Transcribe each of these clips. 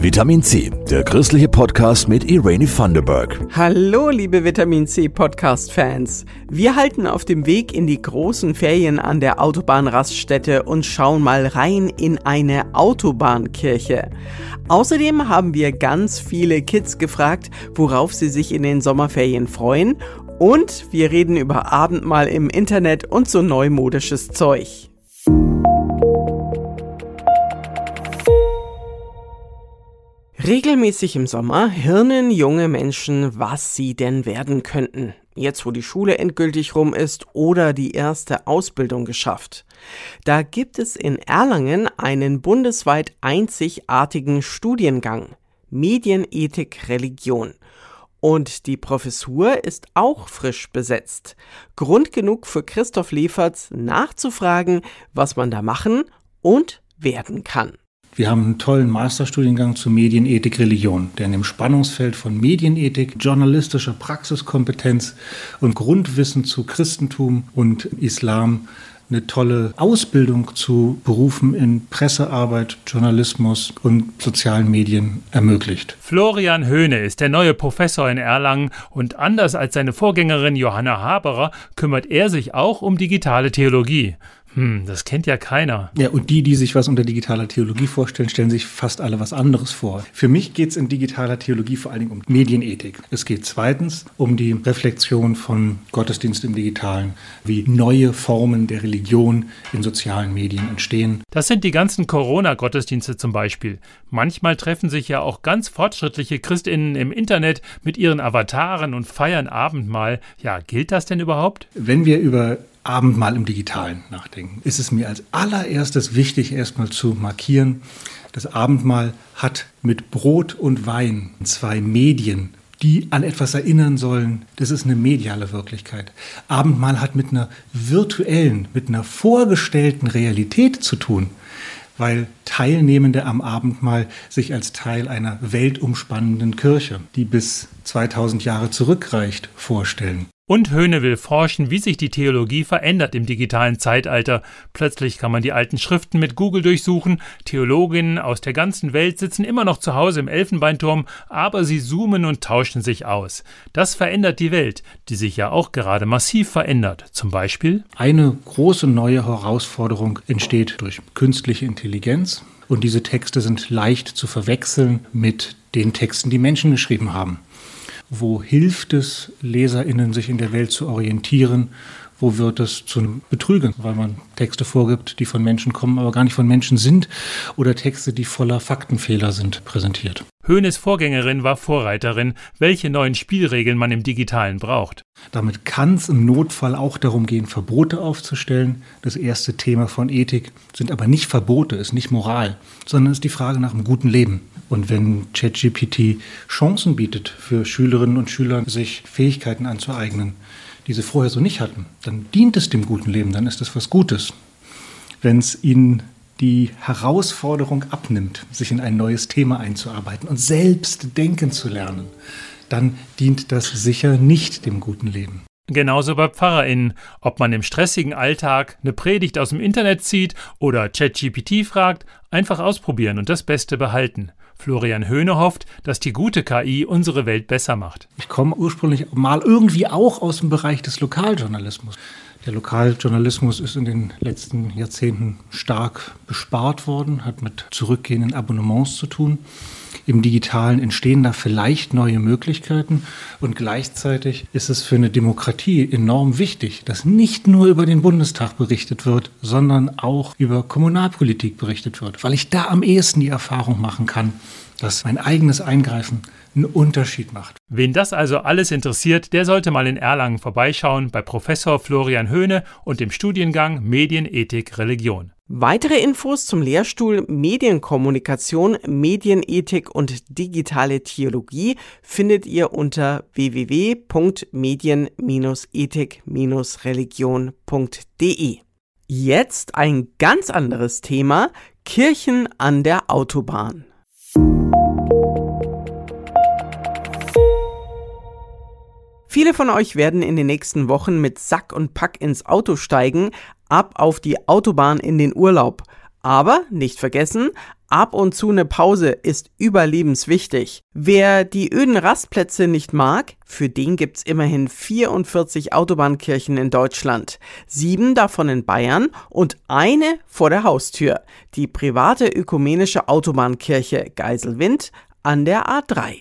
Vitamin C, der christliche Podcast mit Irene Thunderberg. Hallo, liebe Vitamin C Podcast-Fans. Wir halten auf dem Weg in die großen Ferien an der Autobahnraststätte und schauen mal rein in eine Autobahnkirche. Außerdem haben wir ganz viele Kids gefragt, worauf sie sich in den Sommerferien freuen. Und wir reden über Abendmahl im Internet und so neumodisches Zeug. Regelmäßig im Sommer hirnen junge Menschen, was sie denn werden könnten, jetzt wo die Schule endgültig rum ist oder die erste Ausbildung geschafft. Da gibt es in Erlangen einen bundesweit einzigartigen Studiengang Medienethik Religion. Und die Professur ist auch frisch besetzt. Grund genug für Christoph Leferts nachzufragen, was man da machen und werden kann. Wir haben einen tollen Masterstudiengang zu Medienethik Religion, der in dem Spannungsfeld von Medienethik, journalistischer Praxiskompetenz und Grundwissen zu Christentum und Islam eine tolle Ausbildung zu Berufen in Pressearbeit, Journalismus und sozialen Medien ermöglicht. Florian Höhne ist der neue Professor in Erlangen und anders als seine Vorgängerin Johanna Haberer kümmert er sich auch um digitale Theologie. Hm, das kennt ja keiner. Ja, und die, die sich was unter digitaler Theologie vorstellen, stellen sich fast alle was anderes vor. Für mich geht es in digitaler Theologie vor allen Dingen um Medienethik. Es geht zweitens um die Reflexion von Gottesdienst im Digitalen, wie neue Formen der Religion in sozialen Medien entstehen. Das sind die ganzen Corona-Gottesdienste zum Beispiel. Manchmal treffen sich ja auch ganz fortschrittliche Christinnen im Internet mit ihren Avataren und feiern Abendmahl. Ja, gilt das denn überhaupt? Wenn wir über Abendmahl im Digitalen nachdenken, ist es mir als allererstes wichtig, erstmal zu markieren, das Abendmahl hat mit Brot und Wein zwei Medien, die an etwas erinnern sollen. Das ist eine mediale Wirklichkeit. Abendmahl hat mit einer virtuellen, mit einer vorgestellten Realität zu tun, weil Teilnehmende am Abendmahl sich als Teil einer weltumspannenden Kirche, die bis 2000 Jahre zurückreicht, vorstellen. Und Höhne will forschen, wie sich die Theologie verändert im digitalen Zeitalter. Plötzlich kann man die alten Schriften mit Google durchsuchen. Theologinnen aus der ganzen Welt sitzen immer noch zu Hause im Elfenbeinturm, aber sie zoomen und tauschen sich aus. Das verändert die Welt, die sich ja auch gerade massiv verändert. Zum Beispiel? Eine große neue Herausforderung entsteht durch künstliche Intelligenz. Und diese Texte sind leicht zu verwechseln mit den Texten, die Menschen geschrieben haben. Wo hilft es LeserInnen, sich in der Welt zu orientieren? Wo wird es zu Betrügen, weil man Texte vorgibt, die von Menschen kommen, aber gar nicht von Menschen sind oder Texte, die voller Faktenfehler sind, präsentiert? Höhnes Vorgängerin war Vorreiterin, welche neuen Spielregeln man im Digitalen braucht. Damit kann es im Notfall auch darum gehen, Verbote aufzustellen. Das erste Thema von Ethik sind aber nicht Verbote, ist nicht Moral, sondern ist die Frage nach einem guten Leben. Und wenn ChatGPT Chancen bietet für Schülerinnen und Schüler, sich Fähigkeiten anzueignen, die sie vorher so nicht hatten, dann dient es dem guten Leben, dann ist es was Gutes. Wenn es ihnen die Herausforderung abnimmt, sich in ein neues Thema einzuarbeiten und selbst denken zu lernen, dann dient das sicher nicht dem guten Leben. Genauso bei PfarrerInnen. Ob man im stressigen Alltag eine Predigt aus dem Internet zieht oder ChatGPT fragt, einfach ausprobieren und das Beste behalten. Florian Höhne hofft, dass die gute KI unsere Welt besser macht. Ich komme ursprünglich mal irgendwie auch aus dem Bereich des Lokaljournalismus. Der Lokaljournalismus ist in den letzten Jahrzehnten stark bespart worden, hat mit zurückgehenden Abonnements zu tun. Im digitalen entstehen da vielleicht neue Möglichkeiten und gleichzeitig ist es für eine Demokratie enorm wichtig, dass nicht nur über den Bundestag berichtet wird, sondern auch über Kommunalpolitik berichtet wird, weil ich da am ehesten die Erfahrung machen kann, dass mein eigenes Eingreifen einen Unterschied macht. Wen das also alles interessiert, der sollte mal in Erlangen vorbeischauen bei Professor Florian Höhne und dem Studiengang Medienethik Religion. Weitere Infos zum Lehrstuhl Medienkommunikation, Medienethik und digitale Theologie findet ihr unter www.medien-ethik-religion.de. Jetzt ein ganz anderes Thema, Kirchen an der Autobahn. Viele von euch werden in den nächsten Wochen mit Sack und Pack ins Auto steigen, ab auf die Autobahn in den Urlaub. Aber nicht vergessen, ab und zu eine Pause ist überlebenswichtig. Wer die öden Rastplätze nicht mag, für den gibt's immerhin 44 Autobahnkirchen in Deutschland, sieben davon in Bayern und eine vor der Haustür, die private ökumenische Autobahnkirche Geiselwind an der A3.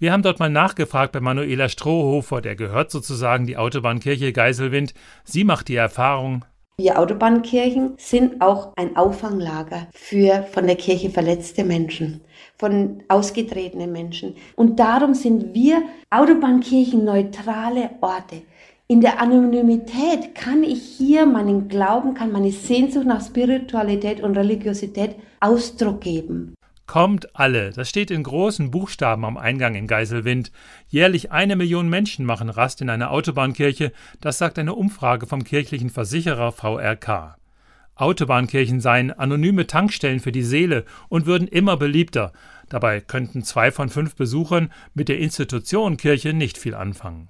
Wir haben dort mal nachgefragt bei Manuela Strohhofer, der gehört sozusagen die Autobahnkirche Geiselwind. Sie macht die Erfahrung, wir Autobahnkirchen sind auch ein Auffanglager für von der Kirche verletzte Menschen, von ausgetretenen Menschen. Und darum sind wir Autobahnkirchen neutrale Orte. In der Anonymität kann ich hier meinen Glauben, kann meine Sehnsucht nach Spiritualität und Religiosität Ausdruck geben. Kommt alle, das steht in großen Buchstaben am Eingang in Geiselwind. Jährlich eine Million Menschen machen Rast in einer Autobahnkirche, das sagt eine Umfrage vom kirchlichen Versicherer VRK. Autobahnkirchen seien anonyme Tankstellen für die Seele und würden immer beliebter. Dabei könnten zwei von fünf Besuchern mit der Institution Kirche nicht viel anfangen.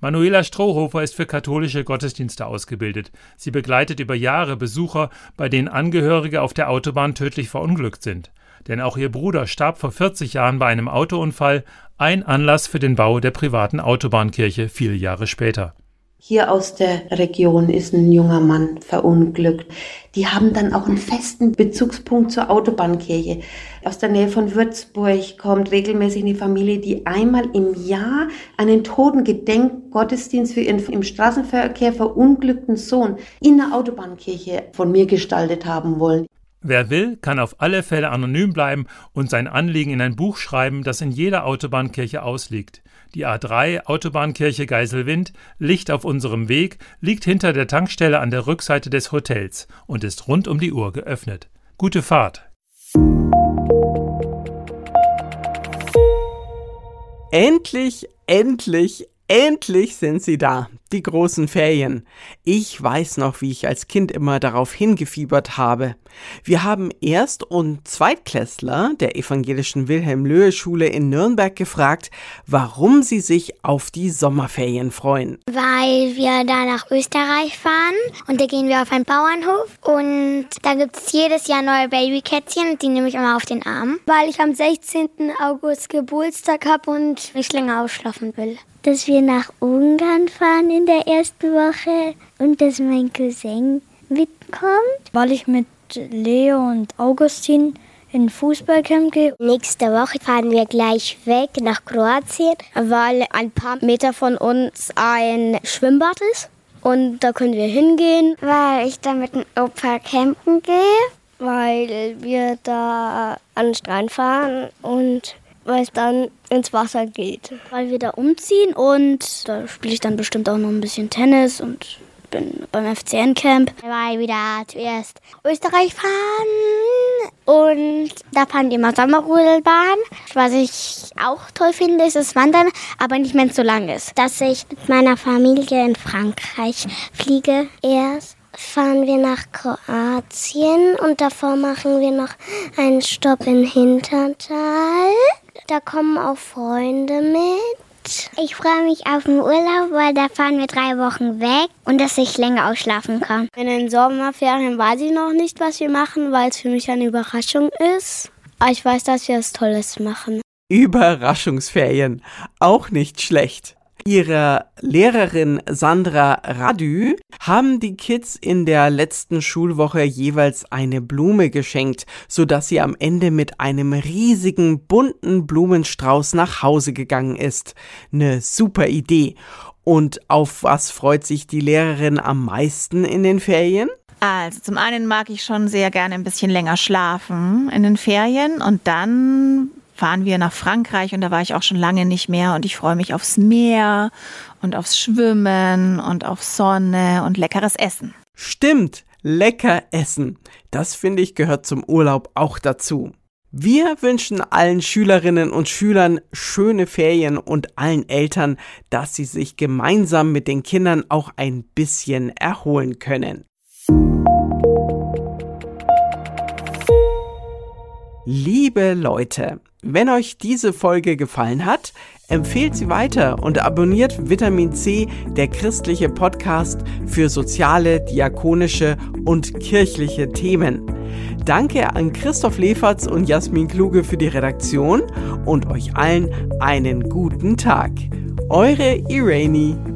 Manuela Strohhofer ist für katholische Gottesdienste ausgebildet. Sie begleitet über Jahre Besucher, bei denen Angehörige auf der Autobahn tödlich verunglückt sind denn auch ihr Bruder starb vor 40 Jahren bei einem Autounfall, ein Anlass für den Bau der privaten Autobahnkirche viele Jahre später. Hier aus der Region ist ein junger Mann verunglückt. Die haben dann auch einen festen Bezugspunkt zur Autobahnkirche. Aus der Nähe von Würzburg kommt regelmäßig eine Familie, die einmal im Jahr einen Totengedenkgottesdienst für ihren im Straßenverkehr verunglückten Sohn in der Autobahnkirche von mir gestaltet haben wollen. Wer will, kann auf alle Fälle anonym bleiben und sein Anliegen in ein Buch schreiben, das in jeder Autobahnkirche ausliegt. Die A3 Autobahnkirche Geiselwind, Licht auf unserem Weg, liegt hinter der Tankstelle an der Rückseite des Hotels und ist rund um die Uhr geöffnet. Gute Fahrt! Endlich, endlich, Endlich sind sie da, die großen Ferien. Ich weiß noch, wie ich als Kind immer darauf hingefiebert habe. Wir haben Erst- und Zweitklässler der evangelischen Wilhelm-Löhe-Schule in Nürnberg gefragt, warum sie sich auf die Sommerferien freuen. Weil wir da nach Österreich fahren und da gehen wir auf einen Bauernhof und da gibt es jedes Jahr neue Babykätzchen, die nehme ich immer auf den Arm. Weil ich am 16. August Geburtstag habe und nicht länger ausschlafen will dass wir nach Ungarn fahren in der ersten Woche und dass mein Cousin mitkommt. Weil ich mit Leo und Augustin in Fußballcamp gehe. Nächste Woche fahren wir gleich weg nach Kroatien, weil ein paar Meter von uns ein Schwimmbad ist. Und da können wir hingehen. Weil ich da mit dem Opa campen gehe. Weil wir da an den Strand fahren und weil es dann ins Wasser geht. Weil wir da umziehen und da spiele ich dann bestimmt auch noch ein bisschen Tennis und bin beim FCN-Camp. Weil wir da zuerst Österreich fahren und da fahren die immer Sommerrudelbahn. Was ich auch toll finde, ist das Wandern, aber nicht wenn es so lang ist. Dass ich mit meiner Familie in Frankreich fliege erst fahren wir nach Kroatien und davor machen wir noch einen Stopp in Hintertal. Da kommen auch Freunde mit. Ich freue mich auf den Urlaub, weil da fahren wir drei Wochen weg und dass ich länger ausschlafen kann. In den Sommerferien weiß ich noch nicht, was wir machen, weil es für mich eine Überraschung ist. Aber ich weiß, dass wir was Tolles machen. Überraschungsferien. Auch nicht schlecht ihrer Lehrerin Sandra Radü haben die Kids in der letzten Schulwoche jeweils eine Blume geschenkt, sodass sie am Ende mit einem riesigen bunten Blumenstrauß nach Hause gegangen ist. Eine super Idee. Und auf was freut sich die Lehrerin am meisten in den Ferien? Also zum einen mag ich schon sehr gerne ein bisschen länger schlafen in den Ferien und dann fahren wir nach Frankreich und da war ich auch schon lange nicht mehr und ich freue mich aufs Meer und aufs Schwimmen und auf Sonne und leckeres Essen. Stimmt, lecker essen. Das finde ich gehört zum Urlaub auch dazu. Wir wünschen allen Schülerinnen und Schülern schöne Ferien und allen Eltern, dass sie sich gemeinsam mit den Kindern auch ein bisschen erholen können. Liebe Leute, wenn euch diese Folge gefallen hat, empfehlt sie weiter und abonniert Vitamin C, der christliche Podcast für soziale, diakonische und kirchliche Themen. Danke an Christoph Leferz und Jasmin Kluge für die Redaktion und euch allen einen guten Tag. Eure Irene.